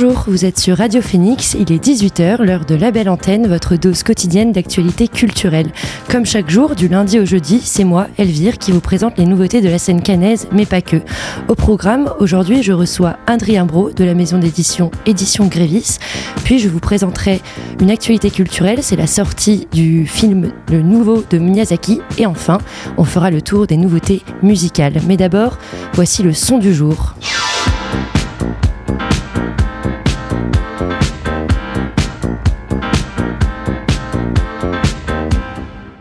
Bonjour, vous êtes sur Radio Phoenix, il est 18h, l'heure de la belle antenne, votre dose quotidienne d'actualité culturelle. Comme chaque jour, du lundi au jeudi, c'est moi, Elvire, qui vous présente les nouveautés de la scène canaise, mais pas que. Au programme, aujourd'hui, je reçois Adrien Bro de la maison d'édition Édition Grévis, puis je vous présenterai une actualité culturelle, c'est la sortie du film Le Nouveau de Miyazaki, et enfin, on fera le tour des nouveautés musicales. Mais d'abord, voici le son du jour.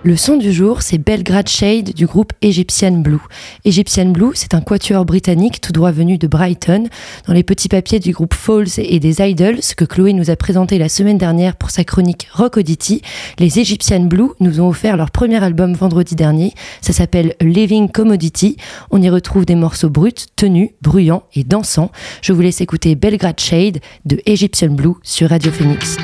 Le son du jour, c'est Belgrade Shade du groupe Egyptian Blue. Egyptian Blue, c'est un quatuor britannique tout droit venu de Brighton. Dans les petits papiers du groupe Falls et des Idols, que Chloé nous a présenté la semaine dernière pour sa chronique Rock Oddity, les Egyptian Blue nous ont offert leur premier album vendredi dernier. Ça s'appelle Living Commodity. On y retrouve des morceaux bruts, tenus, bruyants et dansants. Je vous laisse écouter Belgrade Shade de Egyptian Blue sur Radio Phoenix.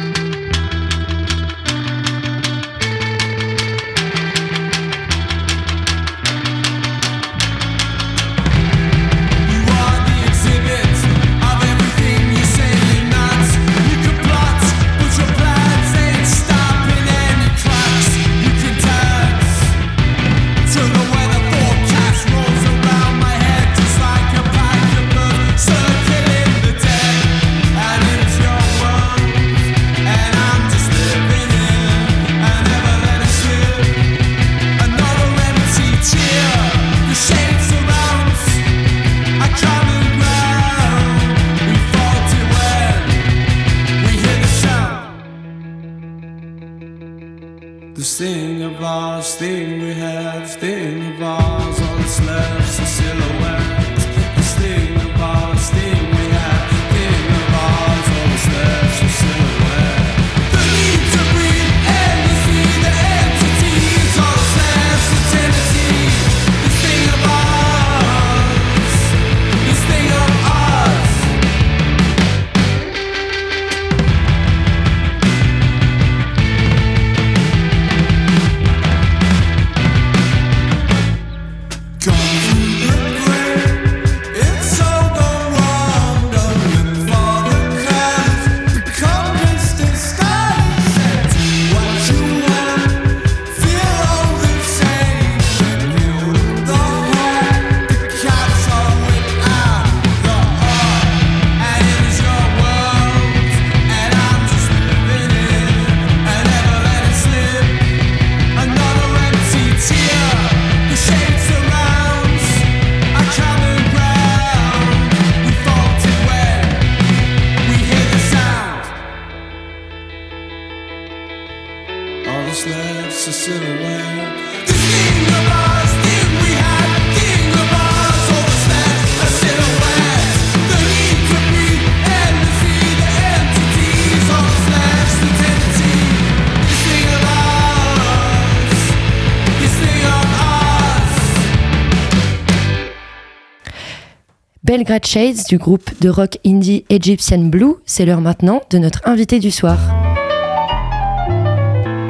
Belgrade Shades du groupe de rock indie Egyptian Blue, c'est l'heure maintenant de notre invité du soir.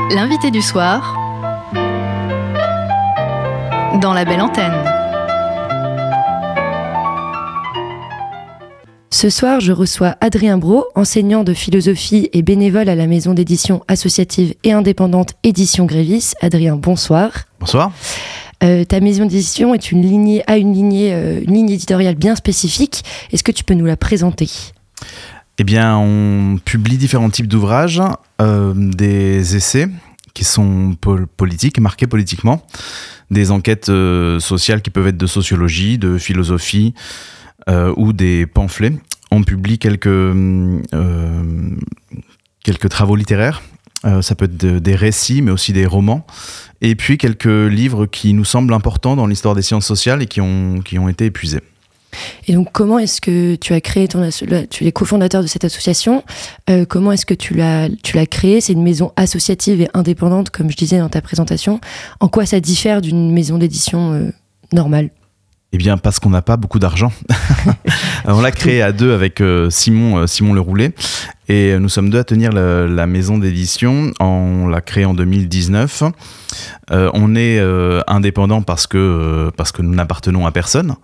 L'invité du soir dans la belle antenne. Ce soir, je reçois Adrien Bro, enseignant de philosophie et bénévole à la maison d'édition associative et indépendante Édition Grévis. Adrien, bonsoir. Bonsoir. Euh, ta maison d'édition est une a euh, une ligne éditoriale bien spécifique. Est-ce que tu peux nous la présenter? Eh bien, on publie différents types d'ouvrages, euh, des essais qui sont politiques, marqués politiquement, des enquêtes sociales qui peuvent être de sociologie, de philosophie ou des pamphlets. On publie quelques travaux littéraires. Ça peut être des récits, mais aussi des romans et puis quelques livres qui nous semblent importants dans l'histoire des sciences sociales et qui ont, qui ont été épuisés. Et donc, comment est-ce que tu as créé ton tu es cofondateur de cette association euh, Comment est-ce que tu l'as tu l'as créée? C'est une maison associative et indépendante, comme je disais dans ta présentation. En quoi ça diffère d'une maison d'édition euh, normale? Eh bien, parce qu'on n'a pas beaucoup d'argent. on l'a créé à deux avec euh, Simon, Simon Le Roulet. Et nous sommes deux à tenir la maison d'édition. On l'a créée en 2019. on est indépendant parce que, parce que nous n'appartenons à personne.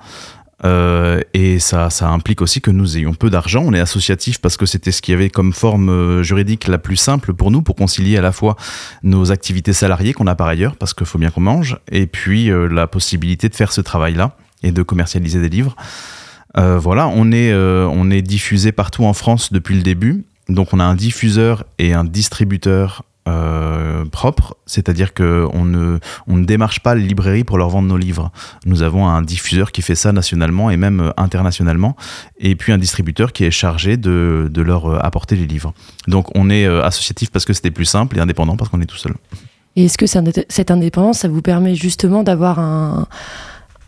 Euh, et ça, ça implique aussi que nous ayons peu d'argent. On est associatif parce que c'était ce qui avait comme forme euh, juridique la plus simple pour nous, pour concilier à la fois nos activités salariées qu'on a par ailleurs, parce qu'il faut bien qu'on mange, et puis euh, la possibilité de faire ce travail-là et de commercialiser des livres. voilà, on est, on est diffusé partout en France depuis le début. Donc on a un diffuseur et un distributeur euh, propre, c'est-à-dire qu'on ne, on ne démarche pas les librairies pour leur vendre nos livres. Nous avons un diffuseur qui fait ça nationalement et même euh, internationalement, et puis un distributeur qui est chargé de, de leur euh, apporter les livres. Donc on est associatif parce que c'était plus simple et indépendant parce qu'on est tout seul. Et est-ce que cette indépendance, ça vous permet justement d'avoir un,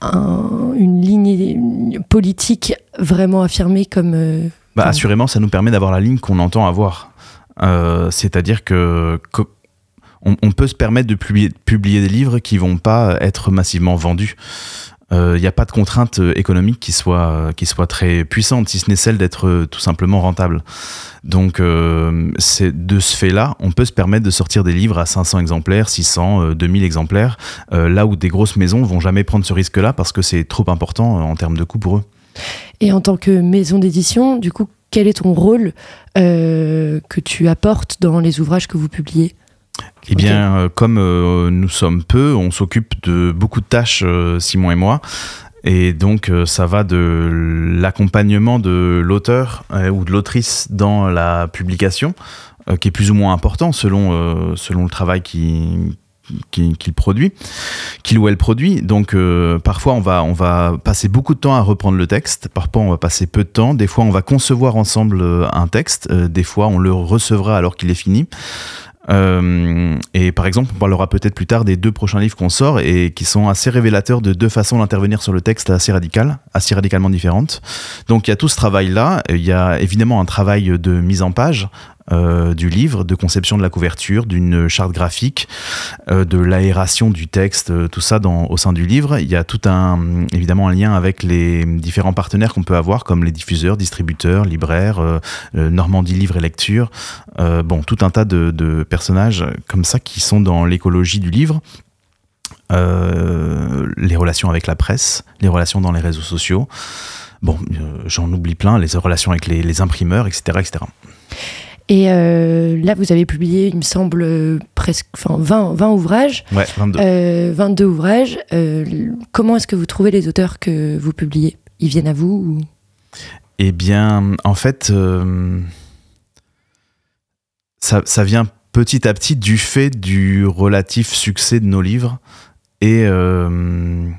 une ligne politique vraiment affirmée comme... Bah, assurément, ça nous permet d'avoir la ligne qu'on entend avoir. Euh, c'est-à-dire que, on, peut se permettre de publier, des livres qui vont pas être massivement vendus. Il euh, n'y a pas de contrainte économique qui soit, qui soit très puissante, si ce n'est celle d'être tout simplement rentable. Donc, euh, de ce fait-là, on peut se permettre de sortir des livres à 500 exemplaires, 600, 2000 exemplaires, là où des grosses maisons vont jamais prendre ce risque-là parce que c'est trop important en termes de coût pour eux. Et en tant que maison d'édition, du coup, quel est ton rôle euh, que tu apportes dans les ouvrages que vous publiez? Eh bien, euh, comme euh, nous sommes peu, on s'occupe de beaucoup de tâches, Simon et moi. Et donc, ça va de l'accompagnement de l'auteur ou de l'autrice dans la publication, qui est plus ou moins important selon, selon le travail qui, qu'il produit, qu'il ou elle produit. Donc euh, parfois on va, on va passer beaucoup de temps à reprendre le texte, parfois on va passer peu de temps, des fois on va concevoir ensemble euh, un texte, euh, des fois on le recevra alors qu'il est fini. Et par exemple, on parlera peut-être plus tard des deux prochains livres qu'on sort et qui sont assez révélateurs de deux façons d'intervenir sur le texte assez radicales, assez radicalement différentes. Donc il y a tout ce travail-là. Il y a évidemment un travail de mise en page euh, du livre, de conception de la couverture, d'une charte graphique, euh, de l'aération du texte, euh, tout ça dans, au sein du livre. Il y a tout un, évidemment, un lien avec les différents partenaires qu'on peut avoir, comme les diffuseurs, distributeurs, libraires, Normandie Livre et Lecture. bon, tout un tas de, personnages comme ça qui sont dans l'écologie du livre. les relations avec la presse, les relations dans les réseaux sociaux. Bon, j'en oublie plein, les relations avec les, les imprimeurs, etc. etc. Et euh, là, vous avez publié, il me semble, presque enfin, 20, 20 ouvrages. Ouais, 22. 22 euh, ouvrages. Euh, comment est-ce que vous trouvez les auteurs que vous publiez? Ils viennent à vous Eh bien, en fait, ça, ça, vient petit à petit du fait du relatif succès de nos livres et de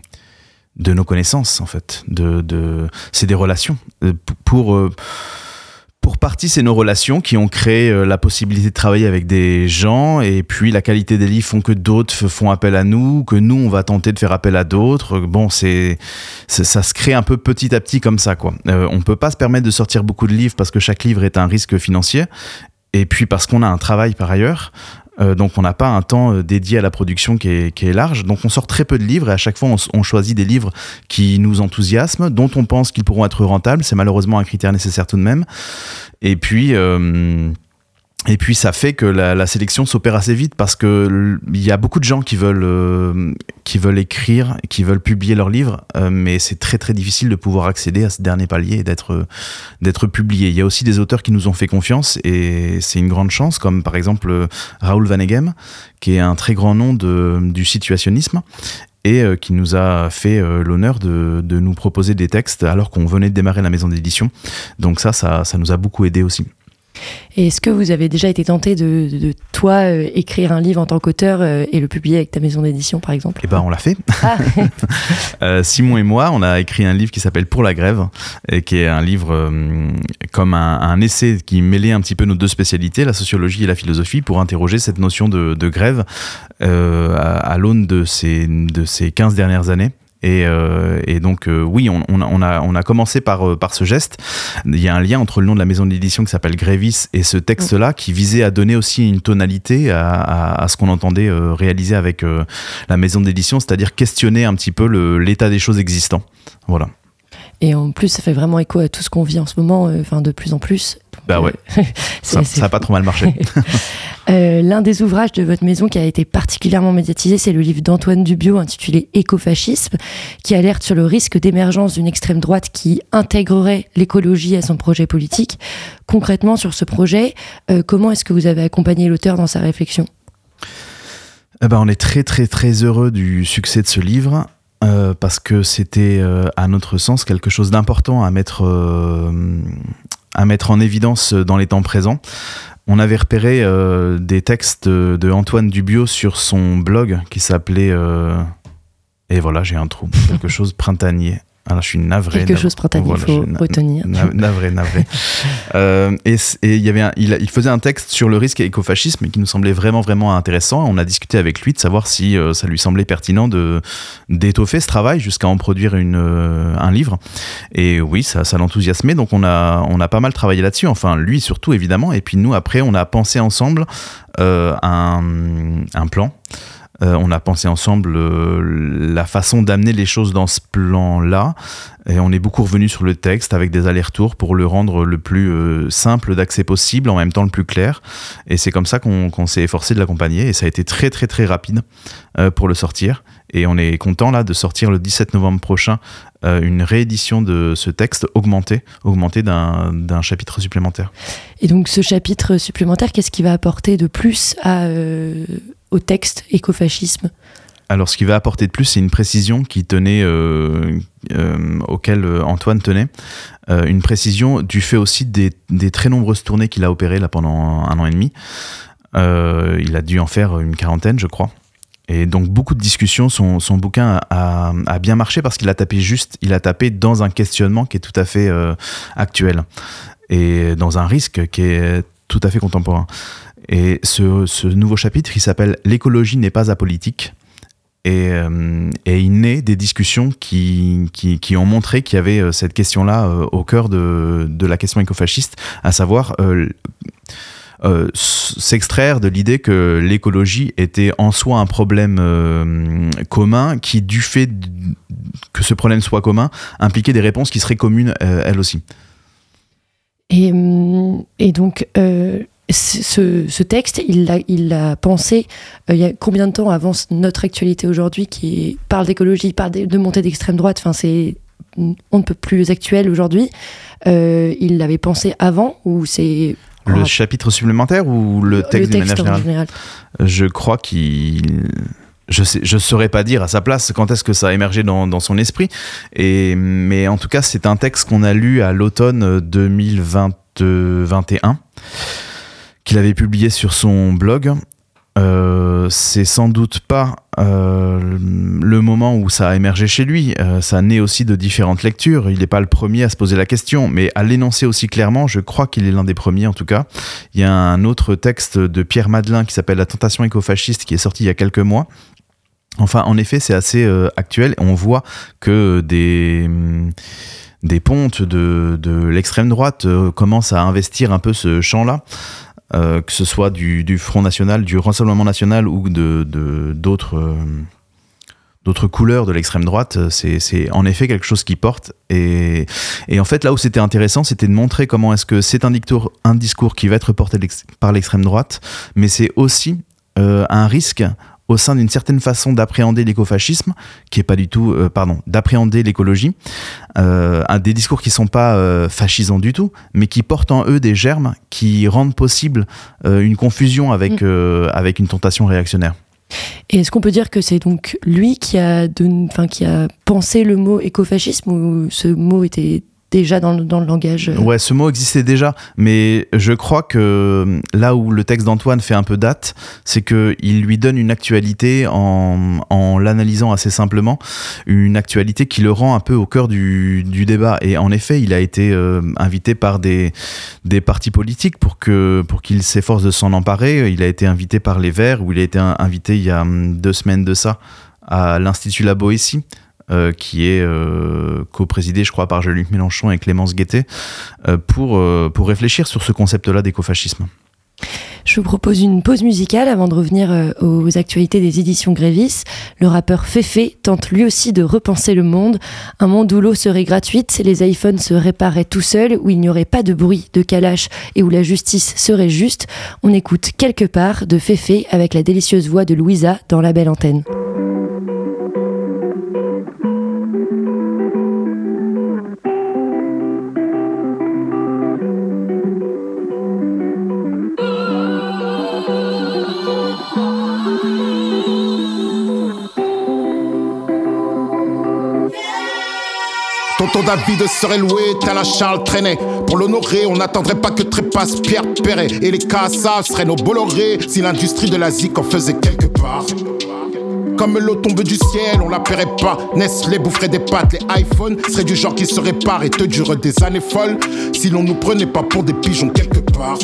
nos connaissances, en fait. De, de... C'est des relations. Pour pour partie, c'est nos relations qui ont créé euh, la possibilité de travailler avec des gens, et puis la qualité des livres font que d'autres font appel à nous, que nous, on va tenter de faire appel à d'autres. Bon, c'est ça se crée un peu petit à petit comme ça, quoi. Euh, on peut pas se permettre de sortir beaucoup de livres parce que chaque livre est un risque financier, et puis parce qu'on a un travail par ailleurs. Euh, donc on n'a pas un temps euh, dédié à la production qui est, large. Donc on sort très peu de livres et à chaque fois on, choisit des livres qui nous enthousiasment, dont on pense qu'ils pourront être rentables. C'est malheureusement un critère nécessaire tout de même. Et puis... Euh, et puis ça fait que la, sélection s'opère assez vite parce que il y a beaucoup de gens qui veulent euh, qui veulent écrire, qui veulent publier leurs livres, euh, mais c'est très très difficile de pouvoir accéder à ce dernier palier et d'être d'être publié. Il y a aussi des auteurs qui nous ont fait confiance et c'est une grande chance, comme par exemple Raoul Vaneghem, qui est un très grand nom de, du situationnisme et euh, qui nous a fait l'honneur de, de, nous proposer des textes alors qu'on venait de démarrer la maison d'édition. Donc ça, ça, ça nous a beaucoup aidé aussi. Et est-ce que vous avez déjà été tenté de, toi euh, écrire un livre en tant qu'auteur euh, et le publier avec ta maison d'édition, par exemple? Eh ben, on l'a fait. Ah. Euh, Simon et moi, on a écrit un livre qui s'appelle Pour la grève, et qui est un livre comme un, essai qui mêlait un petit peu nos deux spécialités, la sociologie et la philosophie, pour interroger cette notion de, grève à, l'aune de ces, de ces 15 dernières années Et, et donc oui, on, a, commencé par, par ce geste. Il y a un lien entre le nom de la maison d'édition qui s'appelle Grévis et ce texte-là qui visait à donner aussi une tonalité à, à, ce qu'on entendait réaliser avec la maison d'édition, c'est-à-dire questionner un petit peu l'état des choses existants. Voilà. Et en plus, ça fait vraiment écho à tout ce qu'on vit en ce moment, euh, enfin de plus en plus. bah ouais. Euh, ça n'a pas trop mal marché. Euh, l'un des ouvrages de votre maison qui a été particulièrement médiatisé, c'est le livre d'Antoine Dubio intitulé Écofascisme, qui alerte sur le risque d'émergence d'une extrême droite qui intégrerait l'écologie à son projet politique. Concrètement, sur ce projet, comment est-ce que vous avez accompagné l'auteur dans sa réflexion? Eh ben, on est très très très heureux du succès de ce livre. Euh, parce que c'était, euh, à notre sens, quelque chose d'important à mettre, euh, à mettre en évidence dans les temps présents. On avait repéré des textes de Antoine Dubio sur son blog qui s'appelait et voilà, j'ai un trou, quelque chose printanier. Alors, je suis navré. Quelque chose printanier, il faut retenir. navré, navré. Euh, et, il, y avait il, faisait un texte sur le risque écofascisme qui nous semblait vraiment, vraiment intéressant. On a discuté avec lui de savoir si euh, ça lui semblait pertinent d'étoffer ce travail jusqu'à en produire une, euh, un livre. Et oui, ça, ça l'enthousiasmait. Donc, on a, on a pas mal travaillé là-dessus. Enfin, lui surtout, évidemment. Et puis, nous, après, on a pensé ensemble un, un plan. Euh, on a pensé ensemble euh, la façon d'amener les choses dans ce plan-là. Et on est beaucoup revenu sur le texte avec des allers-retours pour le rendre le plus euh, simple d'accès possible, en même temps le plus clair. Et c'est comme ça qu'on s'est efforcé de l'accompagner. Et ça a été très très très rapide pour le sortir. Et on est content là de sortir le 17 novembre prochain une réédition de ce texte augmenté, augmenté d'un chapitre supplémentaire. Et donc ce chapitre supplémentaire, qu'est-ce qui va apporter de plus à, au texte écofascisme alors, ce qui va apporter de plus, c'est une précision qui tenait, euh, euh, auquel euh, Antoine tenait, une précision du fait aussi des, très nombreuses tournées qu'il a opérées là pendant un an et demi. il a dû en faire une quarantaine, je crois. Et donc beaucoup de discussions, son, bouquin a, a, bien marché parce qu'il a tapé juste, il a tapé dans un questionnement qui est tout à fait actuel et dans un risque qui est tout à fait contemporain. Et ce, nouveau chapitre, il s'appelle L'écologie n'est pas apolitique. Et, euh, il naît des discussions qui, qui, ont montré qu'il y avait euh, cette question-là euh, au cœur de, de, la question écofasciste, à savoir s'extraire de l'idée que l'écologie était en soi un problème commun qui, du fait que ce problème soit commun, impliquait des réponses qui seraient communes elles aussi. Et, et donc, ce, texte, il l'a il a pensé euh, il y a combien de temps avant notre actualité aujourd'hui qui parle d'écologie, parle de, montée d'extrême droite. Enfin, c'est on ne peut plus actuel aujourd'hui. Euh, il l'avait pensé avant ou c'est le chapitre supplémentaire ou le texte, le texte général Je crois qu'il je sais, je saurais pas dire à sa place quand est-ce que ça a émergé dans, dans son esprit. Et, mais en tout cas, c'est un texte qu'on a lu à l'automne 2021 qu'il avait publié sur son blog. Euh, c'est sans doute pas euh, le moment où ça a émergé chez lui. Euh, ça naît aussi de différentes lectures. Il n'est pas le premier à se poser la question, mais à l'énoncer aussi clairement, je crois qu'il est l'un des premiers en tout cas. Il y a un autre texte de Pierre Madelin qui s'appelle La tentation écofasciste qui est sorti il y a quelques mois. Enfin, en effet, c'est assez actuel. On voit que des pontes de l'extrême droite commencent à investir un peu ce champ-là. Euh, que ce soit du, Front National, du Rassemblement National ou euh, d'autres couleurs de l'extrême droite, c'est, en effet quelque chose qui porte. Et, en fait, là où c'était intéressant, c'était de montrer comment est-ce que c'est un discours, qui va être porté par l'extrême droite, mais c'est aussi euh, un risque au sein d'une certaine façon d'appréhender l'écofascisme, qui est pas du tout, euh, pardon, d'appréhender l'écologie, euh, des discours qui sont pas euh, fascisants du tout, mais qui portent en eux des germes qui rendent possible euh, une confusion avec, mm. avec une tentation réactionnaire. Et est-ce qu'on peut dire que c'est donc lui qui a, de, qui a pensé le mot écofascisme ou ce mot était déjà dans le, langage. Euh. Ouais, ce mot existait déjà, mais je crois que euh, là où le texte d'Antoine fait un peu date, c'est qu'il lui donne une actualité en, en l'analysant assez simplement, une actualité qui le rend un peu au cœur du, du débat. Et en effet, il a été euh, invité par des, des partis politiques pour pour qu'il s'efforce de s'en emparer. Il a été invité par les Verts, où il a été invité il y a hum, deux semaines de ça à l'Institut La Boétie qui est co-présidé, je crois, par Jean-Luc Mélenchon et Clémence Guettet, pour, pour réfléchir sur ce concept-là d'écofascisme. Je vous propose une pause musicale avant de revenir euh, aux actualités des éditions Grévis. Le rappeur Fefe tente lui aussi de repenser le monde. Un monde où l'eau serait gratuite, les iPhones se réparaient tout seuls, où il n'y aurait pas de bruit, de calache et où la justice serait juste. On écoute quelque part de Fefe avec la délicieuse voix de Louisa dans la belle antenne. Tonton David serait loué, tel un Charles traîné. Pour l'honorer, on n'attendrait pas que trépasse Pierre Perret. Et les Cassaves seraient nos Bolloré si l'industrie de la zik en faisait quelque part. Comme l'eau tombe du ciel, on la paierait pas. Nestlé boufferait des pâtes, les iPhones seraient du genre qui se réparent et te durent des années folles. Si l'on nous prenait pas pour des pigeons quelque part.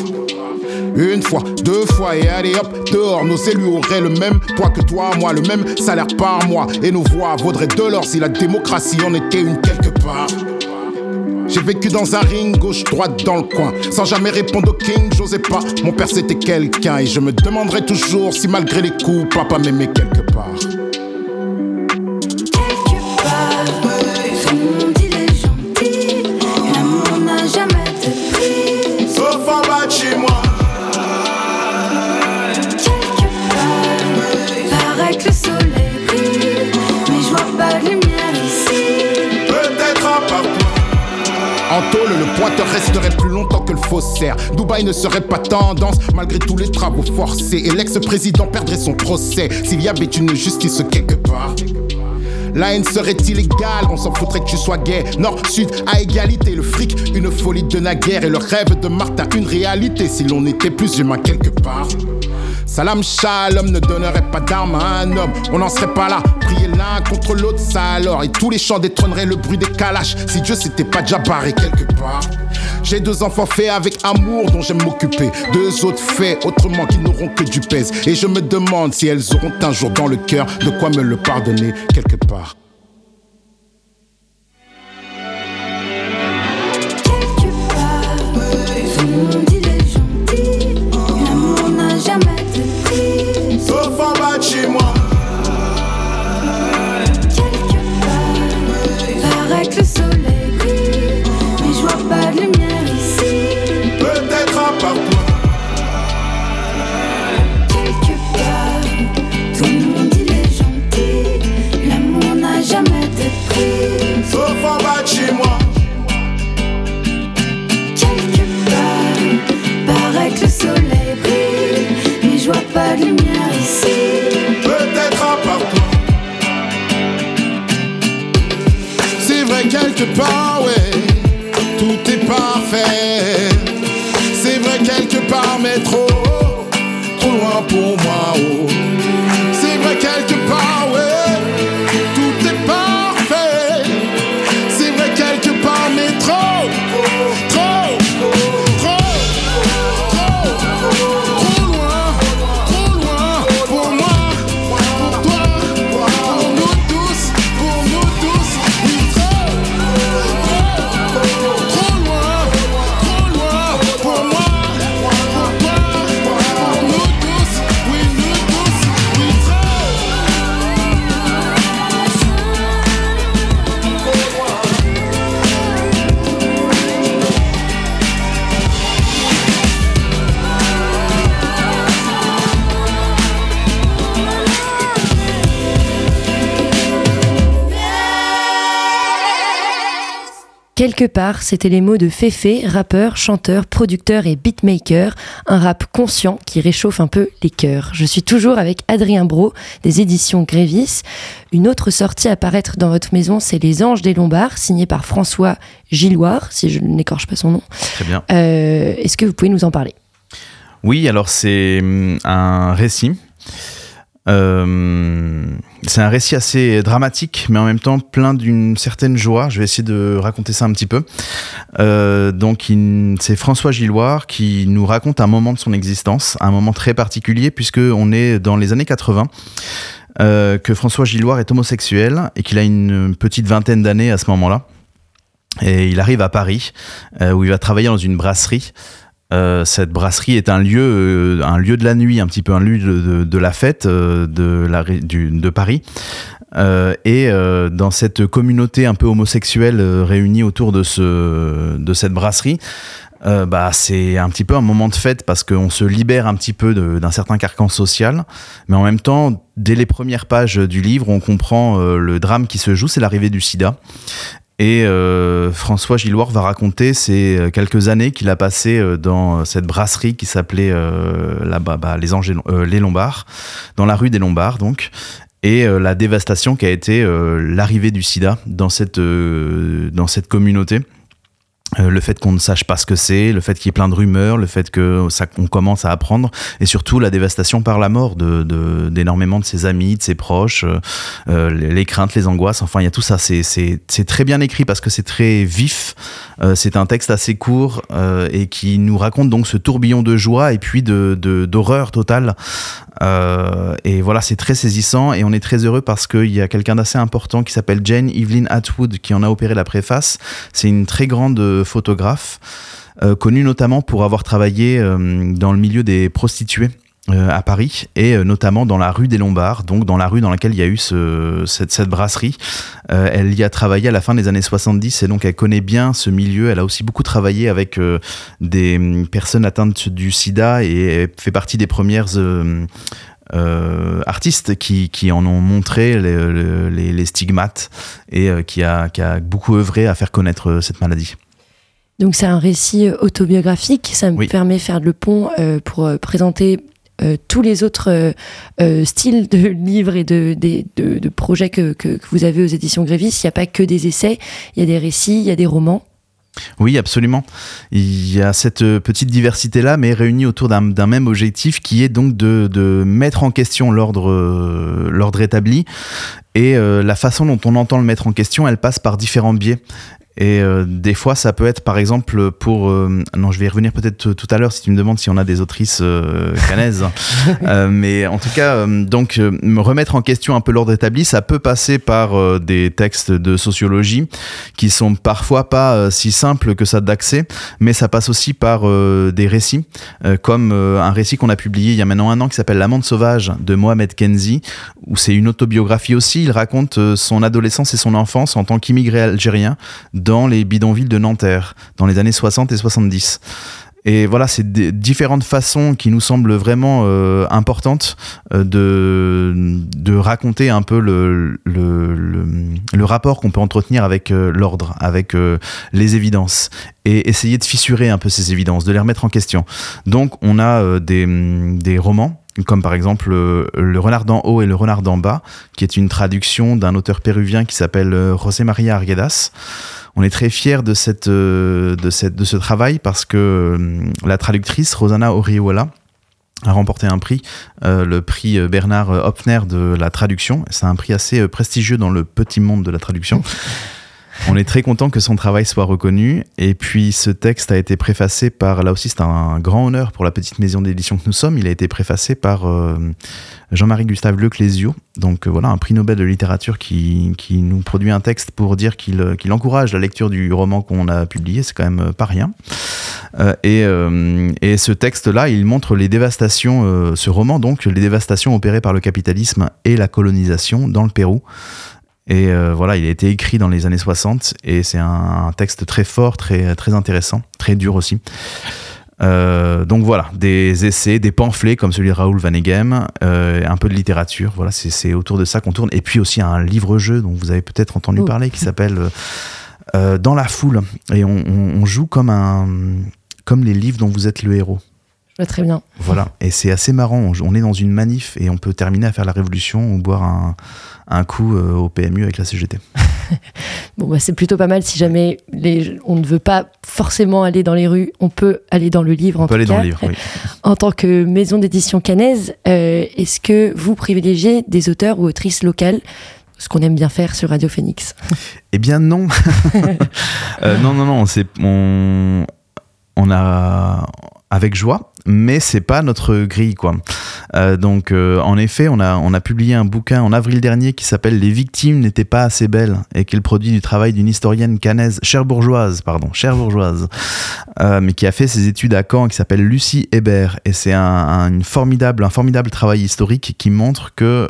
Une fois, deux fois et allez hop, dehors, nos élus auraient le même poids que toi, moi, le même salaire par mois. Et nos voix vaudraient de l'or si la démocratie en était une quelque part. J'ai vécu dans un ring gauche-droite dans le coin, sans jamais répondre au king, j'osais pas. Mon père c'était quelqu'un et je me demanderai toujours si malgré les coups, papa m'aimait quelque part. Le pointeur resterait plus longtemps que le faussaire. Dubaï ne serait pas tendance malgré tous les travaux forcés. Et l'ex-président perdrait son procès s'il y avait une justice quelque part. La haine serait illégale, on s'en foutrait que tu sois gay. Nord, sud, à égalité, le fric, une folie de naguère. Et le rêve de Martha, une réalité si l'on était plus humain quelque part. Salam shalom ne donnerait pas d'armes à un homme, on n'en serait pas là. Prier l'un contre l'autre, ça alors. Et tous les chants détrôneraient le bruit des calaches si Dieu s'était pas déjà barré quelque part. J'ai deux enfants faits avec amour dont j'aime m'occuper. Deux autres faits autrement qui n'auront que du pèse. Et je me demande si elles auront un jour dans le cœur de quoi me le pardonner quelque part. Quelque part, Quelque part, c'était les mots de Féfé, rappeur, chanteur, producteur et beatmaker, un rap conscient qui réchauffe un peu les cœurs. Je suis toujours avec Adrien Bro des éditions Grévis. Une autre sortie à paraître dans votre maison, c'est Les Anges des Lombards, signé par François Gilloire, si je n'écorche pas son nom. Très bien. Euh, est-ce que vous pouvez nous en parler? Oui, alors c'est hum, un récit euh, c'est un récit assez dramatique, mais en même temps plein d'une certaine joie. Je vais essayer de raconter ça un petit peu. Euh, donc, c'est François Gilloire qui nous raconte un moment de son existence, un moment très particulier, puisque on est dans les années 80. que François Gilloire est homosexuel et qu'il a une petite vingtaine d'années à ce moment-là. Et il arrive à Paris, où il va travailler dans une brasserie. Cette brasserie est un lieu, un lieu de la nuit, un petit peu un lieu de, la fête de, la, de Paris. Euh, et euh, dans cette communauté un peu homosexuelle euh, réunie autour de, ce, de cette brasserie, bah, c'est un petit peu un moment de fête parce qu'on se libère un petit peu d'un certain carcan social, mais en même temps, dès les premières pages du livre, on comprend le drame qui se joue, c'est l'arrivée du sida. Et François Gilloire va raconter ces quelques années qu'il a passées dans cette brasserie qui s'appelait là-bas bah, les, les Lombards, dans la rue des Lombards donc et euh, la dévastation qui a été euh, l'arrivée du sida dans cette, euh, dans cette communauté. Le fait qu'on ne sache pas ce que c'est, le fait qu'il y ait plein de rumeurs, le fait que ça qu'on commence à apprendre, et surtout la dévastation par la mort de d'énormément de, ses amis, de ses proches, les, craintes, les angoisses. Enfin, il y a tout ça. C'est c'est très bien écrit parce que c'est très vif. c'est un texte assez court et qui nous raconte donc ce tourbillon de joie et puis de d'horreur totale euh, et voilà, c'est très saisissant et on est très heureux parce qu'il y a quelqu'un d'assez important qui s'appelle Jane Evelyn Atwood qui en a opéré la préface. C'est une très grande photographe, euh, connue notamment pour avoir travaillé euh, dans le milieu des prostituées. À Paris et notamment dans la rue des Lombards, donc dans la rue dans laquelle il y a eu ce, cette, cette, brasserie. elle y a travaillé à la fin des années 70 et donc elle connaît bien ce milieu. Elle a aussi beaucoup travaillé avec des hum, personnes atteintes du sida et fait partie des premières euh, artistes qui, qui, en ont montré les, les, stigmates et euh, qui, a, qui, a, beaucoup œuvré à faire connaître euh, cette maladie. Donc c'est un récit autobiographique, ça me permet de faire le pont pour présenter tous les autres styles de livres et de, de, de, projets que, que, vous avez aux éditions Grévis. Il n'y a pas que des essais, il y a des récits, il y a des romans. Oui, absolument. Il y a cette euh, petite diversité-là, mais réunie autour d'un même objectif qui est donc de, mettre en question l'ordre euh, établi. Et euh, la façon dont on entend le mettre en question, elle passe par différents biais. Et euh, des fois, ça peut être, par exemple, pour... Euh, non, je vais y revenir peut-être tout à l'heure si tu me demandes si on a des autrices euh, canaises. mais en tout cas, donc, me remettre en question un peu l'ordre établi, ça peut passer par des textes de sociologie qui sont parfois pas si simples que ça d'accès, mais ça passe aussi par des récits, comme un récit qu'on a publié il y a maintenant un an qui s'appelle L'amande sauvage de Mohamed Kenzi, où c'est une autobiographie aussi. Il raconte son adolescence et son enfance en tant qu'immigré algérien dans les bidonvilles de Nanterre, dans les années 60 et 70. Et voilà, c'est différentes façons qui nous semblent vraiment euh, importantes euh, de, de raconter un peu le, le, le, rapport qu'on peut entretenir avec euh, l'ordre, avec les évidences, et essayer de fissurer un peu ces évidences, de les remettre en question. Donc on a des, des romans comme par exemple Le renard d'en haut et Le renard d'en bas, qui est une traduction d'un auteur péruvien qui s'appelle José María Arguedas. On est très fiers de, cette, euh, ce travail parce que euh, la traductrice Rosanna Orihuela a remporté un prix, euh, le prix Bernard Hopfner de la traduction. C'est un prix assez prestigieux dans le petit monde de la traduction. On est très content que son travail soit reconnu. Et puis, ce texte a été préfacé par, là aussi, c'est un grand honneur pour la petite maison d'édition que nous sommes. Il a été préfacé par euh, Jean-Marie Gustave Leclésio. Donc, euh, voilà, un prix Nobel de littérature qui, nous produit un texte pour dire qu'il encourage la lecture du roman qu'on a publié. C'est quand même pas rien. Euh, et, ce texte-là, il montre les dévastations, ce roman, donc, les dévastations opérées par le capitalisme et la colonisation dans le Pérou. Et euh, voilà, il a été écrit dans les années 60 et c'est un, texte très fort, très, très intéressant, très dur aussi. Euh, donc voilà, des essais, des pamphlets comme celui de Raoul Vaneghem, euh, un peu de littérature, voilà, c'est autour de ça qu'on tourne. Et puis aussi un livre-jeu dont vous avez peut-être entendu oh. parler qui s'appelle Dans la foule. Et on, on, joue comme, un, comme les livres dont vous êtes le héros. Très bien. Voilà, et c'est assez marrant. On est dans une manif et on peut terminer à faire la révolution ou boire un, un coup euh, au PMU avec la CGT. bon, bah, c'est plutôt pas mal. Si jamais les, on ne veut pas forcément aller dans les rues, on peut aller dans le livre. On peut aller dans le livre, oui. En tant que maison d'édition canaise, euh, est-ce que vous privilégiez des auteurs ou autrices locales ce qu'on aime bien faire sur Radio Phoenix? Eh bien non. Euh, non, non, non. On, on a avec joie, mais c'est pas notre grille quoi. donc, en effet, on a, publié un bouquin en avril dernier qui s'appelle Les victimes n'étaient pas assez belles et qui est le produit du travail d'une historienne canaise, cherbourgeoise, pardon, cherbourgeoise, mais qui a fait ses études à Caen, qui s'appelle Lucie Hébert. Et c'est un formidable travail historique qui montre que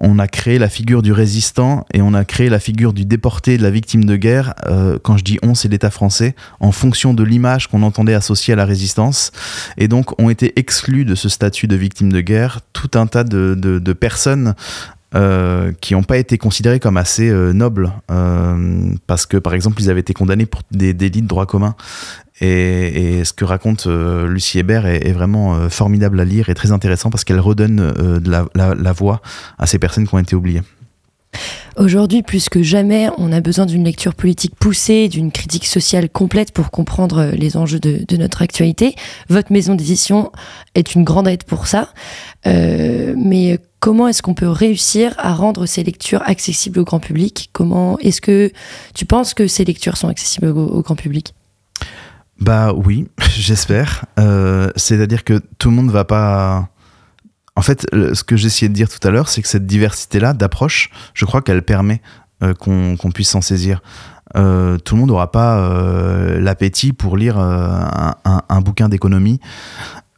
on a créé la figure du résistant et on a créé la figure du déporté, de la victime de guerre. Euh, quand je dis on, c'est l'État français, en fonction de l'image qu'on entendait associée à la résistance. Et donc ont été exclus de ce statut de victime de guerre tout un tas de, personnes euh, qui n'ont pas été considérées comme assez euh, nobles, parce que par exemple ils avaient été condamnés pour des délits de droit commun. Et, ce que raconte euh, Lucie Hébert est, vraiment euh, formidable à lire et très intéressant parce qu'elle redonne euh, la, voix à ces personnes qui ont été oubliées. Aujourd'hui, plus que jamais, on a besoin d'une lecture politique poussée, d'une critique sociale complète pour comprendre les enjeux de, notre actualité. Votre maison d'édition est une grande aide pour ça. mais comment est-ce qu'on peut réussir à rendre ces lectures accessibles au grand public? Comment est-ce que tu penses que ces lectures sont accessibles au grand public? Bah oui, j'espère. Euh, c'est-à-dire que tout le monde va pas. En fait, ce que j'essayais de dire tout à l'heure, c'est que cette diversité-là d'approche, je crois qu'elle permet euh, qu'on puisse s'en saisir. Euh, tout le monde n'aura pas l'appétit pour lire un, un, bouquin d'économie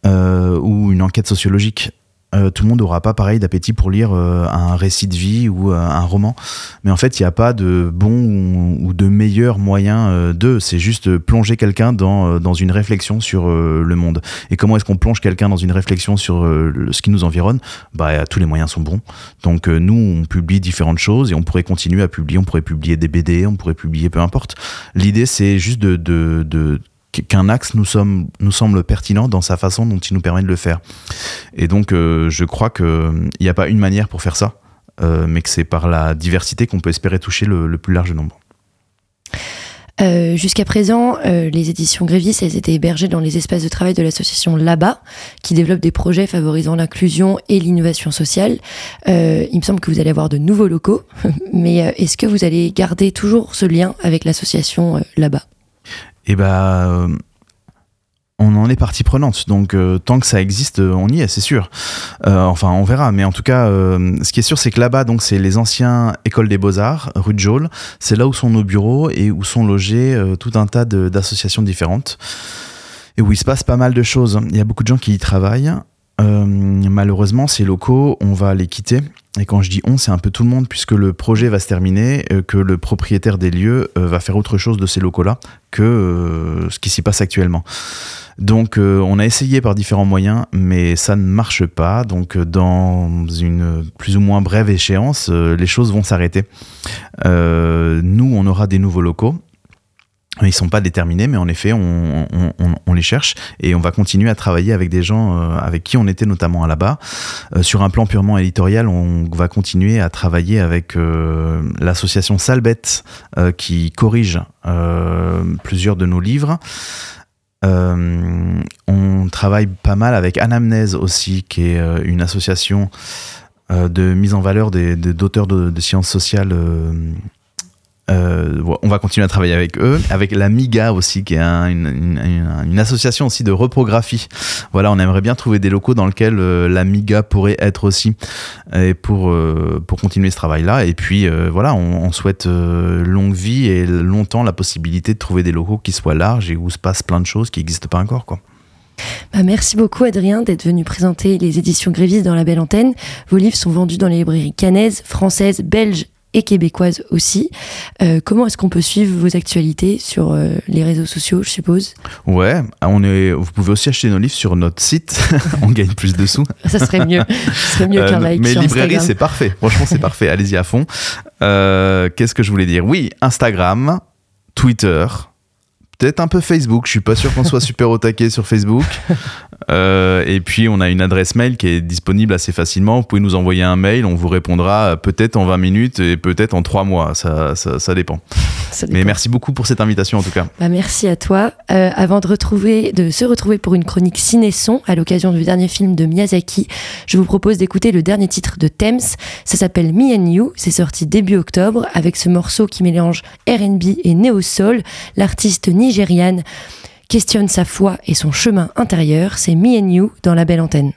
ou une enquête sociologique. Euh, tout le monde n'aura pas pareil d'appétit pour lire euh, un récit de vie ou euh, un roman. Mais en fait, il n'y a pas de bon ou, de meilleur moyen de. C'est juste plonger quelqu'un dans, dans une réflexion sur le monde. Et comment est-ce qu'on plonge quelqu'un dans une réflexion sur ce qui nous environne? Bah, tous les moyens sont bons. Donc, nous, on publie différentes choses et on pourrait continuer à publier. On pourrait publier des BD, on pourrait publier peu importe. L'idée, c'est juste de, de, de qu'un axe nous, semble pertinent dans sa façon dont il nous permet de le faire. Et donc, euh, je crois qu'il n'y a pas une manière pour faire ça, euh, mais que c'est par la diversité qu'on peut espérer toucher le, plus large nombre. Euh, jusqu'à présent, les éditions Grévis, elles étaient hébergées dans les espaces de travail de l'association LABA, qui développe des projets favorisant l'inclusion et l'innovation sociale. il me semble que vous allez avoir de nouveaux locaux, mais est-ce que vous allez garder toujours ce lien avec l'association LABA et eh bah ben, on en est partie prenante. Donc euh, tant que ça existe, on y est, c'est sûr. Euh, enfin, on verra. Mais en tout cas, euh, ce qui est sûr, c'est que là-bas, donc c'est les anciens écoles des beaux-arts, rue de Jôle. C'est là où sont nos bureaux et où sont logés tout un tas d'associations différentes. Et où il se passe pas mal de choses. Il y a beaucoup de gens qui y travaillent. Malheureusement, ces locaux, on va les quitter et quand je dis on, c'est un peu tout le monde, puisque le projet va se terminer, euh, que le propriétaire des lieux euh, va faire autre chose de ces locaux-là que euh, ce qui s'y passe actuellement. Donc on a essayé par différents moyens, mais ça ne marche pas. Donc dans une plus ou moins brève échéance, les choses vont s'arrêter. nous, on aura des nouveaux locaux ils sont pas déterminés, mais en effet, on, les cherche et on va continuer à travailler avec des gens euh, avec qui on était notamment là-bas. Euh, sur un plan purement éditorial, on va continuer à travailler avec euh, l'association Salbette qui corrige plusieurs de nos livres. on travaille pas mal avec Anamnèse aussi, qui est une association de mise en valeur d'auteurs de, sciences sociales euh, on va continuer à travailler avec eux, avec la MIGA aussi, qui est une, association aussi de reprographie. Voilà, on aimerait bien trouver des locaux dans lesquels euh, la MIGA pourrait être aussi, et pour, euh, pour continuer ce travail-là. Et puis voilà, on, souhaite longue vie et longtemps la possibilité de trouver des locaux qui soient larges et où se passe plein de choses qui n'existent pas encore. Bah, merci beaucoup Adrien d'être venu présenter les éditions Grévis dans la belle antenne. Vos livres sont vendus dans les librairies canaises, françaises, belges et québécoise aussi. Euh, comment est-ce qu'on peut suivre vos actualités sur euh, les réseaux sociaux, je suppose? Ouais, on est, vous pouvez aussi acheter nos livres sur notre site. on gagne plus de sous. Ça serait mieux. Ça serait mieux qu'un euh, like. Mais librairie, c'est parfait. Franchement, c'est parfait. Allez-y à fond. Qu'est-ce que je voulais dire? Oui, Instagram, Twitter, peut-être un peu Facebook. Je suis pas sûr qu'on soit super au taquet sur Facebook. Euh, et puis on a une adresse mail qui est disponible assez facilement. Vous pouvez nous envoyer un mail, on vous répondra peut-être en 20 minutes et peut-être en 3 mois. Ça, ça, dépend. Mais merci beaucoup pour cette invitation en tout cas. Bah, merci à toi. Euh, avant de, retrouver, de se retrouver pour une chronique ciné-son à l'occasion du dernier film de Miyazaki, je vous propose d'écouter le dernier titre de Thames. Ça s'appelle Me and You. C'est sorti début octobre avec ce morceau qui mélange RB et néo-soul. L'artiste nigériane questionne sa foi et son chemin intérieur, c'est Me and You dans la belle antenne.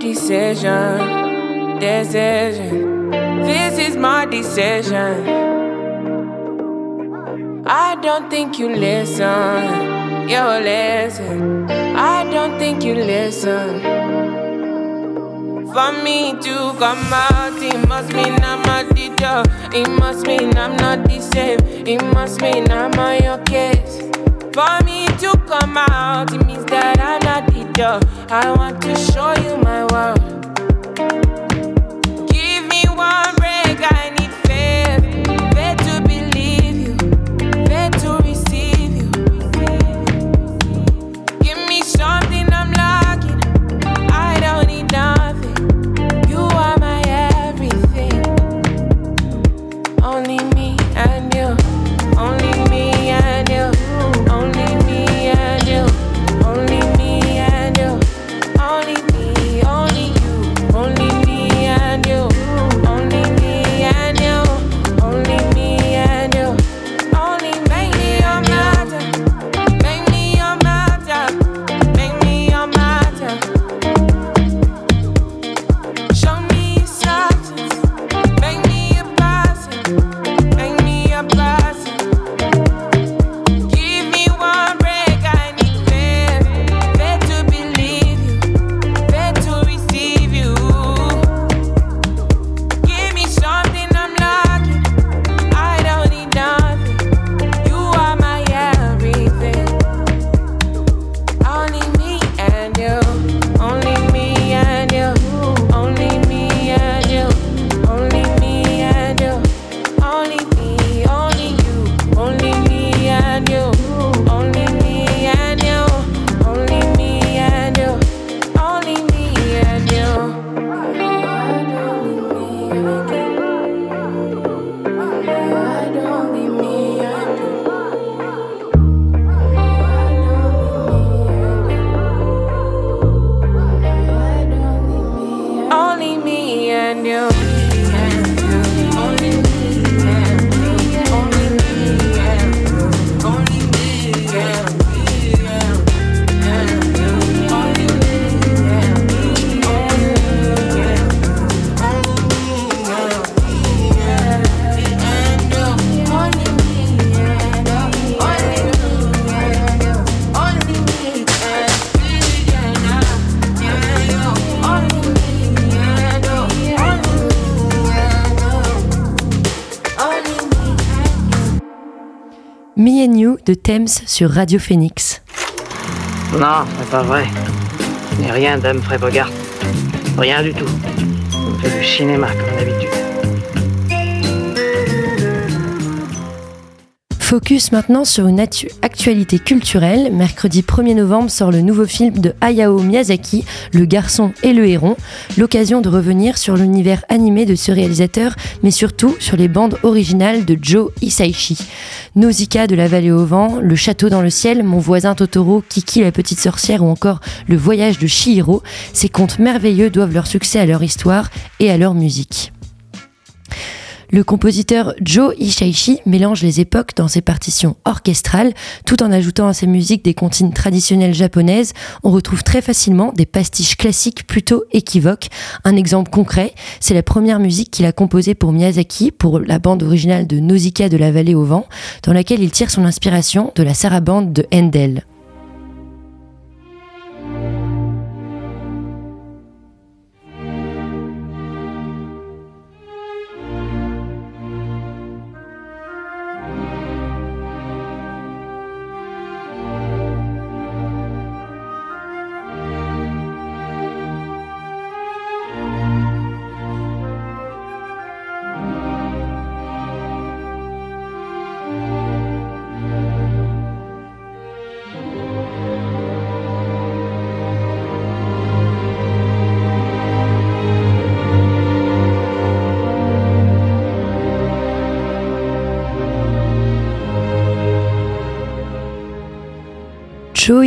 decision. This is my decision. I don't think you listen, you listen. I don't think you listen. For me to come out, it must mean I'm a teacher. It must mean I'm not the same. It must mean I'm on your case. For me to come out, it means that I'm not the door. I want to show you my world. De Thames sur Radio Phoenix. Non, c'est pas vrai. Mais rien d'Humphrey Bogart. Rien du tout. On fait du cinéma comme d'habitude. Focus maintenant sur une actualité culturelle. Mercredi 1er novembre sort le nouveau film de Hayao Miyazaki, Le garçon et le héron. L'occasion de revenir sur l'univers animé de ce réalisateur, mais surtout sur les bandes originales de Joe Hisaishi. Nausicaa de la vallée au vent, Le château dans le ciel, Mon voisin Totoro, Kiki la petite sorcière ou encore Le voyage de Chihiro, ces contes merveilleux doivent leur succès à leur histoire et à leur musique. Le compositeur Joe Ishaishi mélange les époques dans ses partitions orchestrales, tout en ajoutant à ses musiques des comptines traditionnelles japonaises. On retrouve très facilement des pastiches classiques plutôt équivoques. Un exemple concret, c'est la première musique qu'il a composée pour Miyazaki, pour la bande originale de Nausicaa de la vallée au vent, dans laquelle il tire son inspiration de la sarabande de Handel.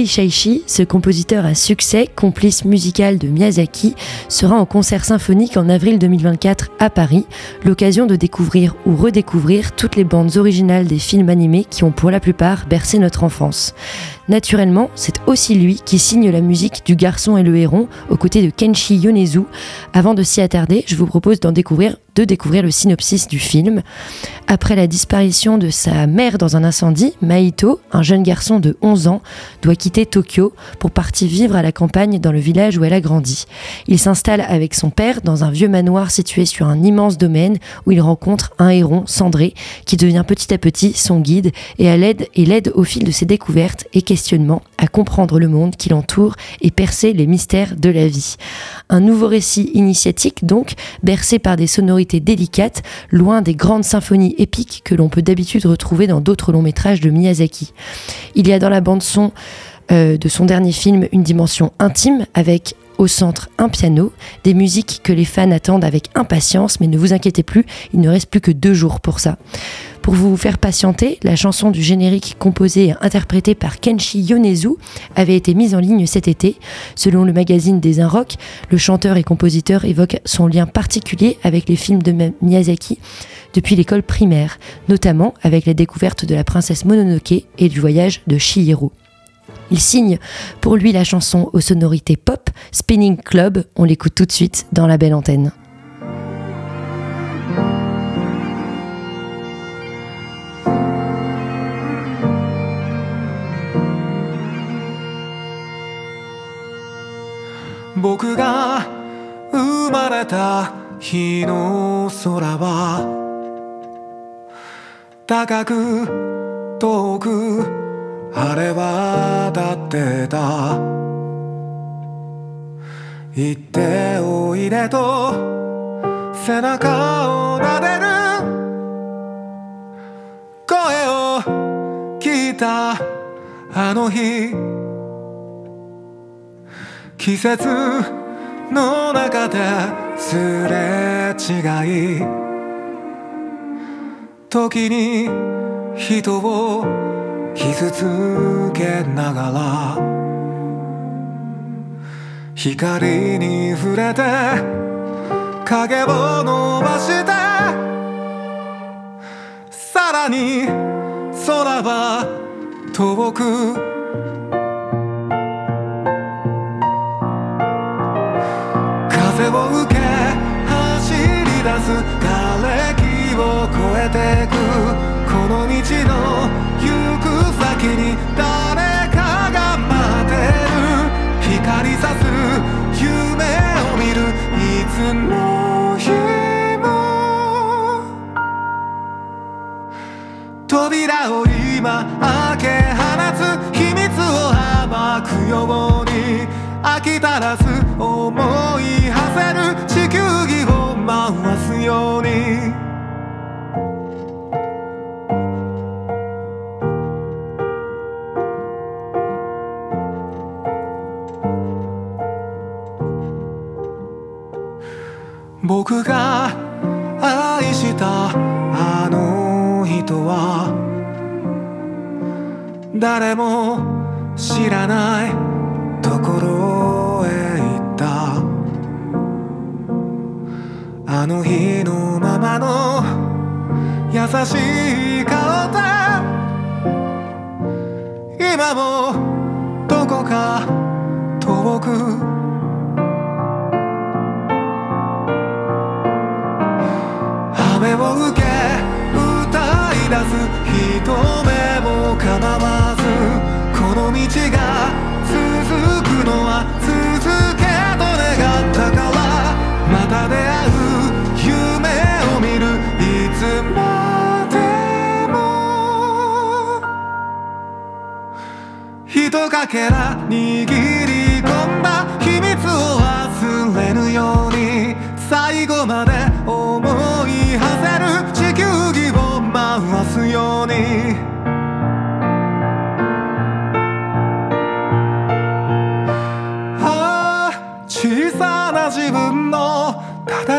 Ishaishi, ce compositeur à succès, complice musical de Miyazaki, sera en concert symphonique en avril 2024 à Paris, l'occasion de découvrir ou redécouvrir toutes les bandes originales des films animés qui ont pour la plupart bercé notre enfance. Naturellement, c'est aussi lui qui signe la musique du Garçon et le Héron aux côtés de Kenshi Yonezu. Avant de s'y attarder, je vous propose de découvrir le synopsis du film. Après la disparition de sa mère dans un incendie, Maito, un jeune garçon de 11 ans, doit quitter Tokyo pour partir vivre à la campagne dans le village où elle a grandi. Il s'installe avec son père dans un vieux manoir situé sur un immense domaine où il rencontre un héron cendré qui devient petit à petit son guide et l'aide et l'aide au fil de ses découvertes et à comprendre le monde qui l'entoure et percer les mystères de la vie. Un nouveau récit initiatique donc, bercé par des sonorités délicates, loin des grandes symphonies épiques que l'on peut d'habitude retrouver dans d'autres longs métrages de Miyazaki. Il y a dans la bande son euh, de son dernier film une dimension intime avec au centre un piano, des musiques que les fans attendent avec impatience, mais ne vous inquiétez plus, il ne reste plus que deux jours pour ça. Pour vous faire patienter, la chanson du générique composée et interprétée par Kenshi Yonezu avait été mise en ligne cet été. Selon le magazine des Un Rock, le chanteur et compositeur évoque son lien particulier avec les films de Miyazaki depuis l'école primaire, notamment avec la découverte de la princesse Mononoke et du voyage de Chihiro. Il signe pour lui la chanson aux sonorités pop, Spinning Club. On l'écoute tout de suite dans la belle antenne. 僕が生まれた日の空は高く遠く 晴れ渡ってた行っておいでと背中を撫でる。声を聞いたあの日。季節の中ですれ違い。時に人を傷つけながら光に触れて影を伸ばしてさらに空は遠く。風を受け走り出す瓦礫を越えてくこの道の行く先に誰かが待ってる光さす夢を見るいつの日も。扉を今開け放つ秘密を暴くように飽き足らず思い馳せる地球儀を回すように。僕が愛したあの人は誰も知らないところへ行った。あの日のままの優しい顔で今もどこか遠くを受け歌い出す人目も構わずこの道が続くのは続けと願ったからまた出会う夢を見るいつまでもひとかけら握り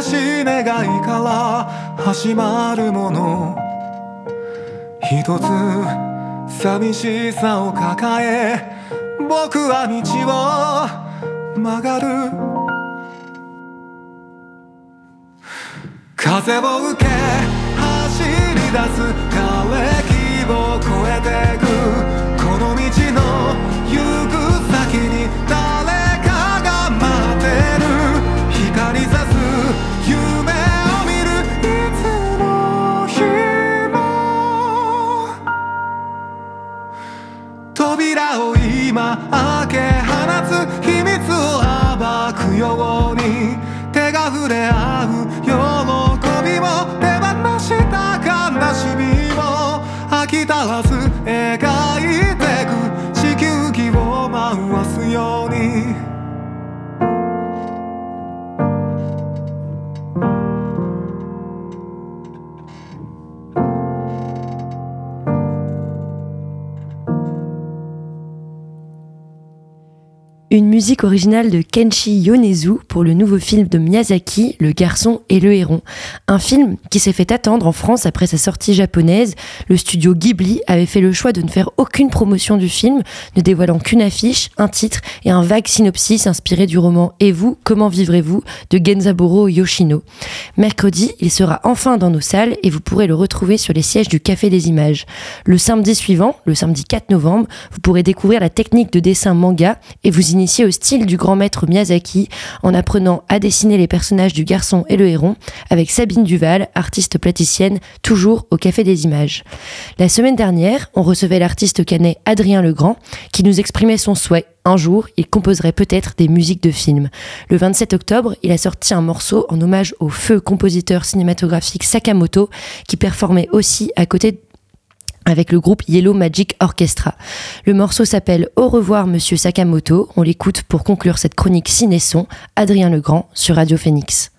しい願いから始まるもの。一つ寂しさを抱え僕は道を曲がる。風を受け走り出す。枯れ木を越えて今開け放つ秘密を暴くように手が触れ合う喜びも手放した悲しみも飽き足らず Une musique originale de Kenshi Yonezu pour le nouveau film de Miyazaki, Le garçon et le héron. Un film qui s'est fait attendre en France après sa sortie japonaise. Le studio Ghibli avait fait le choix de ne faire aucune promotion du film, ne dévoilant qu'une affiche, un titre et un vague synopsis inspiré du roman Et vous, comment vivrez-vous de Genzaburo Yoshino. Mercredi, il sera enfin dans nos salles et vous pourrez le retrouver sur les sièges du Café des Images. Le samedi suivant, le samedi 4 novembre, vous pourrez découvrir la technique de dessin manga et vous initier au style du grand maître Miyazaki en apprenant à dessiner les personnages du garçon et le héron avec Sabine Duval, artiste platicienne, toujours au Café des Images. La semaine dernière, on recevait l'artiste canet Adrien Legrand qui nous exprimait son souhait un jour, il composerait peut-être des musiques de films. Le 27 octobre, il a sorti un morceau en hommage au feu compositeur cinématographique Sakamoto, qui performait aussi à côté avec le groupe Yellow Magic Orchestra. Le morceau s'appelle Au revoir Monsieur Sakamoto. On l'écoute pour conclure cette chronique ciné-son. Adrien Legrand sur Radio Phoenix.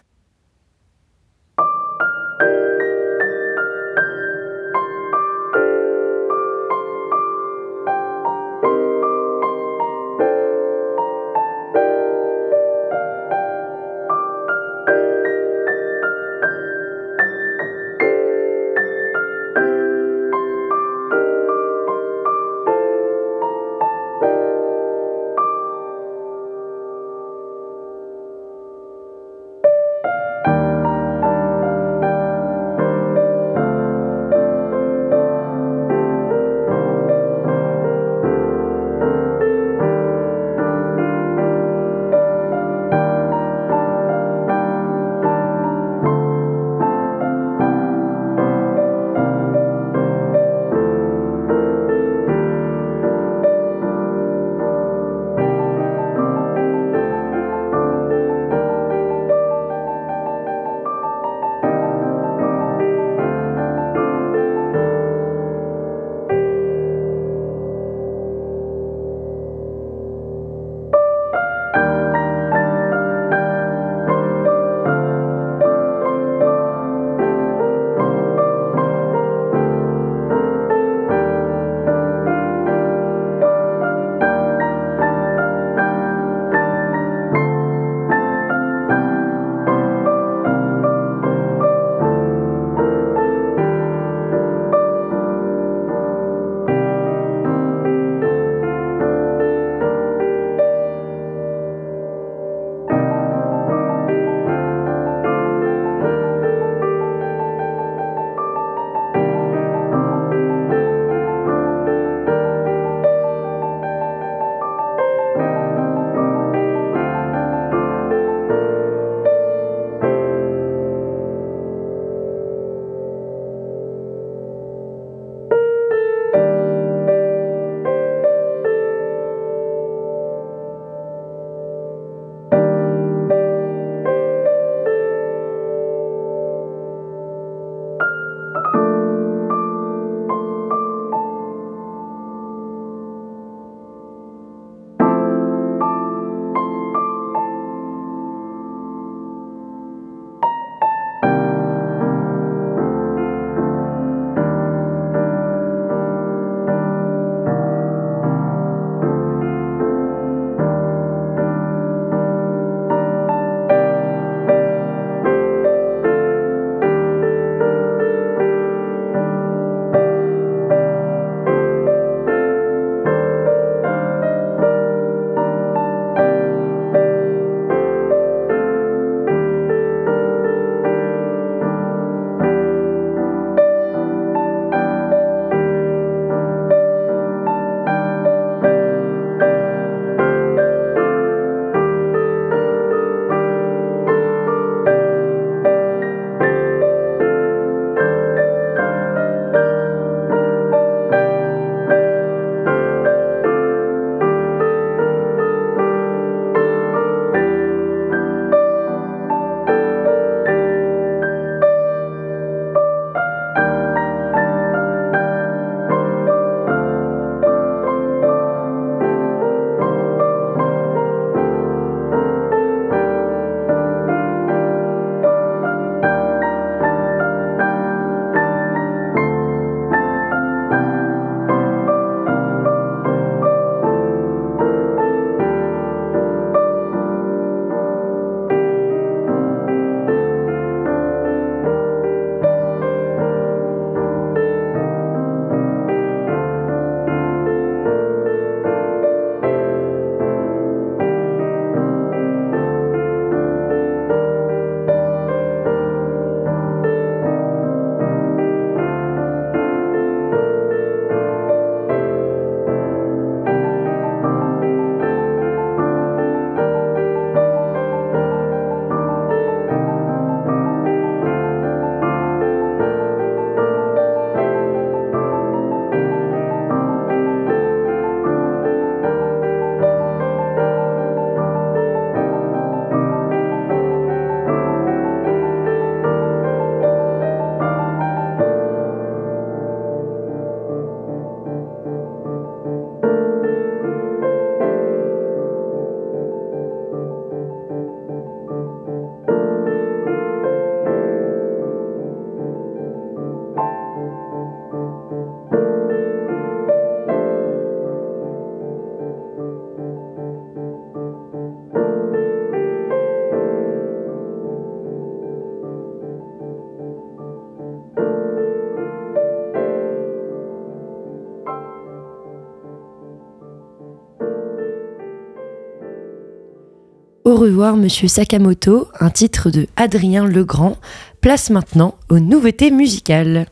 Revoir Monsieur Sakamoto, un titre de Adrien Legrand. Place maintenant aux nouveautés musicales.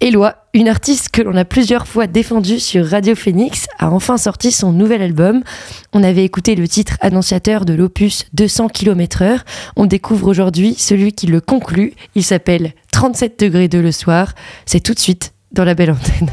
Eloi, une artiste que l'on a plusieurs fois défendue sur Radio Phoenix, a enfin sorti son nouvel album. On avait écouté le titre annonciateur de l'opus 200 km/h. On découvre aujourd'hui celui qui le conclut. Il s'appelle 37 degrés de le soir. C'est tout de suite dans la belle antenne.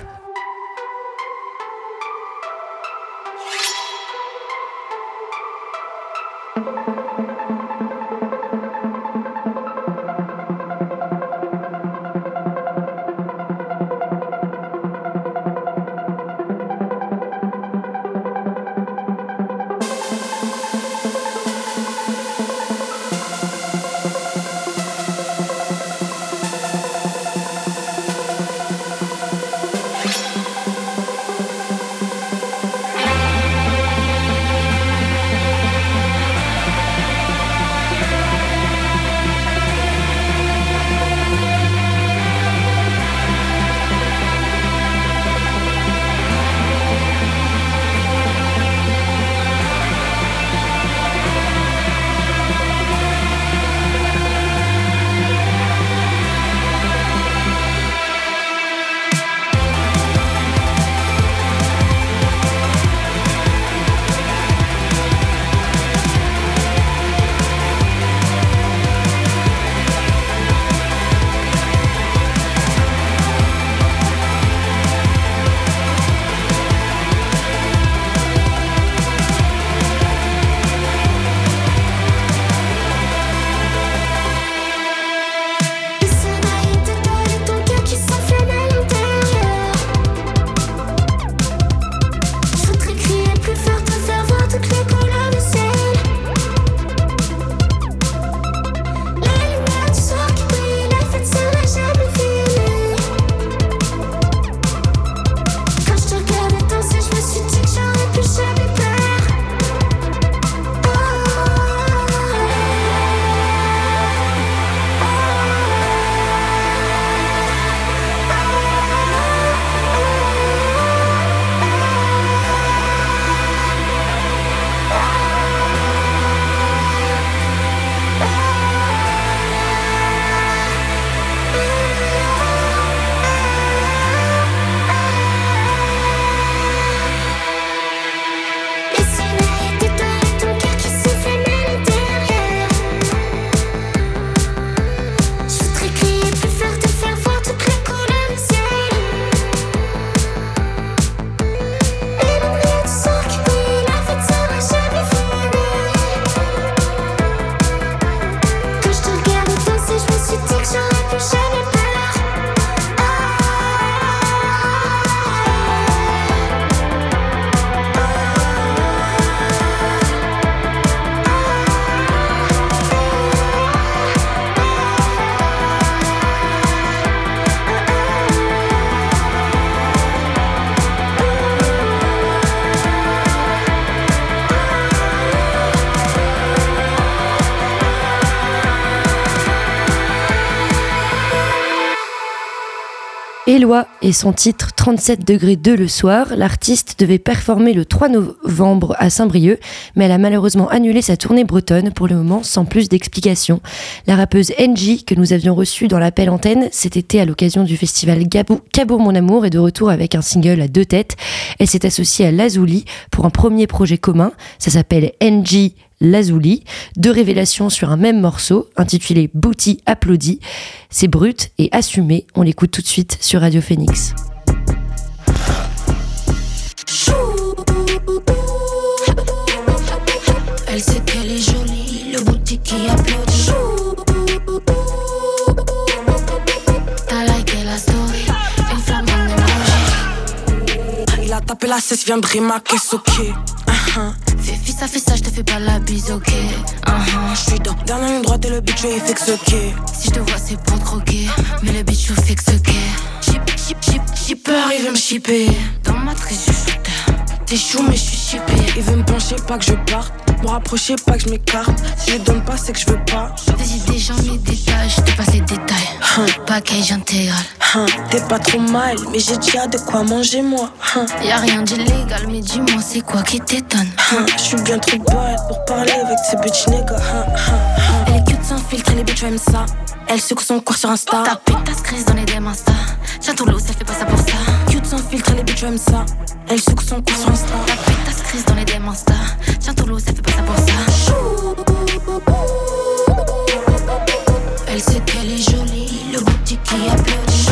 Eloi et son titre 37 degrés 2 le soir, l'artiste devait performer le 3 novembre à Saint-Brieuc, mais elle a malheureusement annulé sa tournée bretonne pour le moment sans plus d'explications. La rappeuse NG, que nous avions reçue dans l'appel antenne cet été à l'occasion du festival Cabourg Mon Amour, est de retour avec un single à deux têtes. Elle s'est associée à Lazuli pour un premier projet commun. Ça s'appelle NG Lazuli, deux révélations sur un même morceau intitulé Booty Applaudi. C'est brut et assumé, on l'écoute tout de suite sur Radio Phoenix. Elle sait qu'elle est jolie, le booty qui applaudit. T'as liké la story, une flamme en Il a tapé la cesse, vient de rimaquer, ok. Uh-huh. Fais fils, ça fait ça, je te fais pas la bise, ok? Uh-huh. Je suis dans dernière ligne droite et le bitch il fixe ok. Si je te vois, c'est pour croquer. Mais le bitch, fixe ok. Chip, chip, chip, shipper, il veut me shipper. Dans ma triche, je shooter. t'échoues, mais je suis chippé. Il veut me pencher, pas que je parte. Me rapprocher, pas que je m'écarte. Si je donne pas, c'est que je veux pas. Des idées, j'en ai des je te passe les détails. Hein, Package intégral. hein, T'es pas trop mal, mais j'ai déjà de quoi manger, moi. Hein, Y a rien d'illégal, mais dis-moi, c'est quoi qui t'étonne? Hein, Je suis bien trop belle pour parler avec ces bitch niggas. Sans filtre, les bitches aiment ça. Elle secoue son corps sur Insta. Ta pétasse crise dans les DM Insta. Tiens, Toulouse, elle fait pas ça pour ça. Cute sans filtre, les bitches aiment ça. Elle secoue son corps sur Insta. Ta pétasse crise dans les DM Insta. Tiens, Toulouse, elle fait pas ça pour ça. Elle sait qu'elle est jolie, le boutique qui applaudit.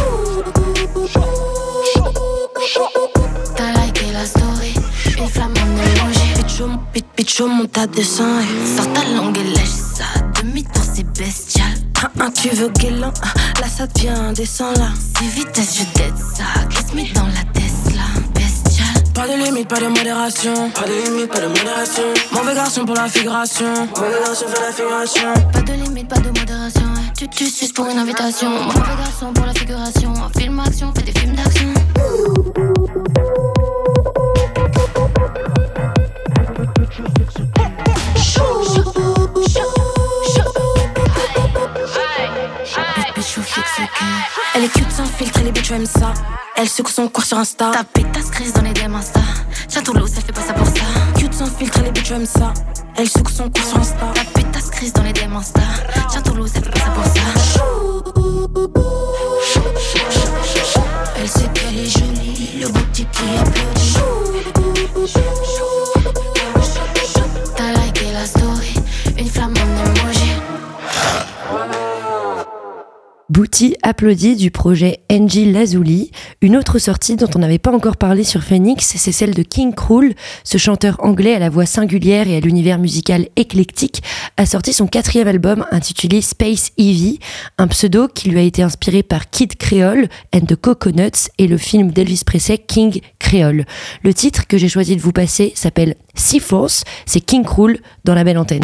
T'as liké la story, une flamme en emoji. Picho, pit, picho, monte à 200. et- Sors ta langue et lèche ça. Demi-tour, c'est bestial. Hein, hein, tu veux guélan? Hein, Là, ça devient indécent, là. C'est vitesse, je t'aide ça. Kiss me dans la Tesla? Bestial. Pas de limite, pas de modération. Pas de limite, pas de modération. Mauvais garçon pour la figuration. Mauvais garçon pour la figuration. Pas de limite, pas de modération. Tu tu suces pour une invitation. Mauvais garçon pour la figuration. Film action, fais des films d'action. Elle est cute sans filtre, et les bitches aiment ça. Elle secoue son corps sur Insta. ta pétasse crise dans les DM Insta. Tiens, Toulouse, elle fait pas ça pour ça. Cute sans filtre, et les bitches aiment ça. Elle secoue son corps sur Insta. Ta pétasse crise dans les DM Insta. Tiens, Toulouse, elle fait pas ça pour ça. Elle sait qu'elle est jolie, le boutique qui applaudit. Booty applaudit du projet Angie Lazuli. Une autre sortie dont on n'avait pas encore parlé sur Phoenix, c'est celle de King Krul. Ce chanteur anglais à la voix singulière et à l'univers musical éclectique a sorti son quatrième album intitulé Space Evie, un pseudo qui lui a été inspiré par Kid Creole and the Coconuts et le film d'Elvis Presley King Creole. Le titre que j'ai choisi de vous passer s'appelle Sea Force, c'est King Krul dans la belle antenne.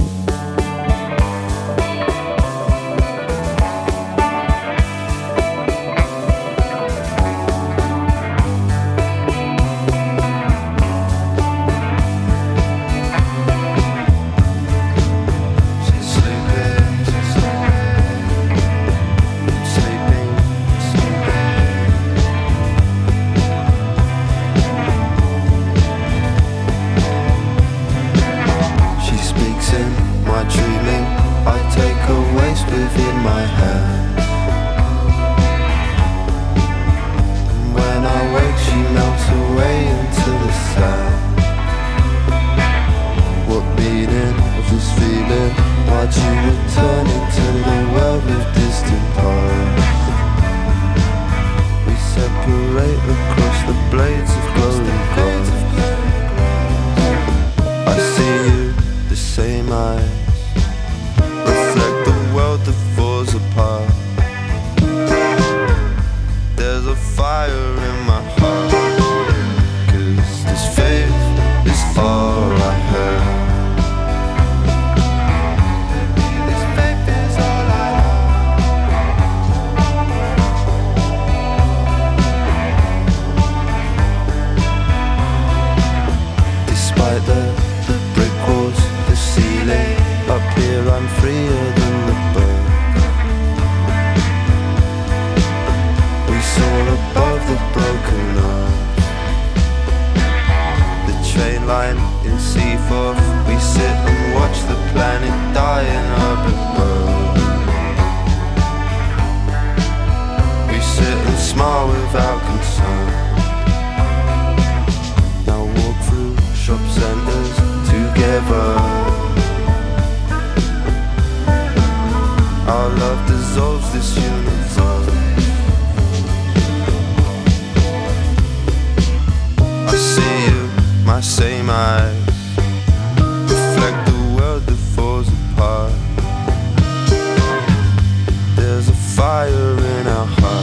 Line in Seaforth. We sit and watch the planet die in urban growth. We sit and smile without concern. Now walk through shop centers together. Our love dissolves this universe. I see you, my same eyes reflect the world that falls apart. There's a fire in our heart.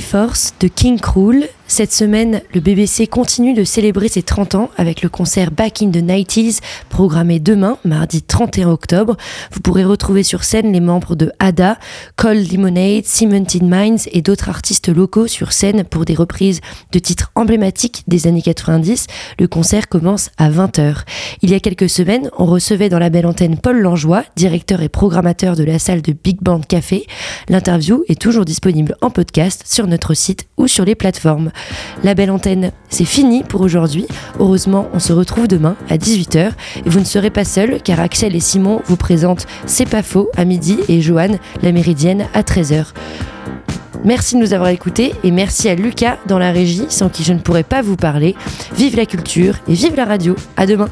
Force de King Krul. Cette semaine, le BBC continue de célébrer ses 30 ans avec le concert Back in the 90s programmé demain, mardi 31 octobre. Vous pourrez retrouver sur scène les membres de Ada, Cold Lemonade, Cemented Minds et d'autres artistes locaux sur scène pour des reprises de titres emblématiques des années 90. Le concert commence à 20h. Il y a quelques semaines, on recevait dans la belle antenne Paul Langeois, directeur et programmateur de la salle de Big Band Café. L'interview est toujours disponible en podcast sur notre site ou sur les plateformes. La belle antenne, c'est fini pour aujourd'hui. Heureusement, on se retrouve demain à 18h. Et vous ne serez pas seul car Axel et Simon vous présentent C'est pas faux à midi et Joanne, la méridienne, à 13h. Merci de nous avoir écoutés et merci à Lucas dans la régie sans qui je ne pourrais pas vous parler. Vive la culture et vive la radio. À demain.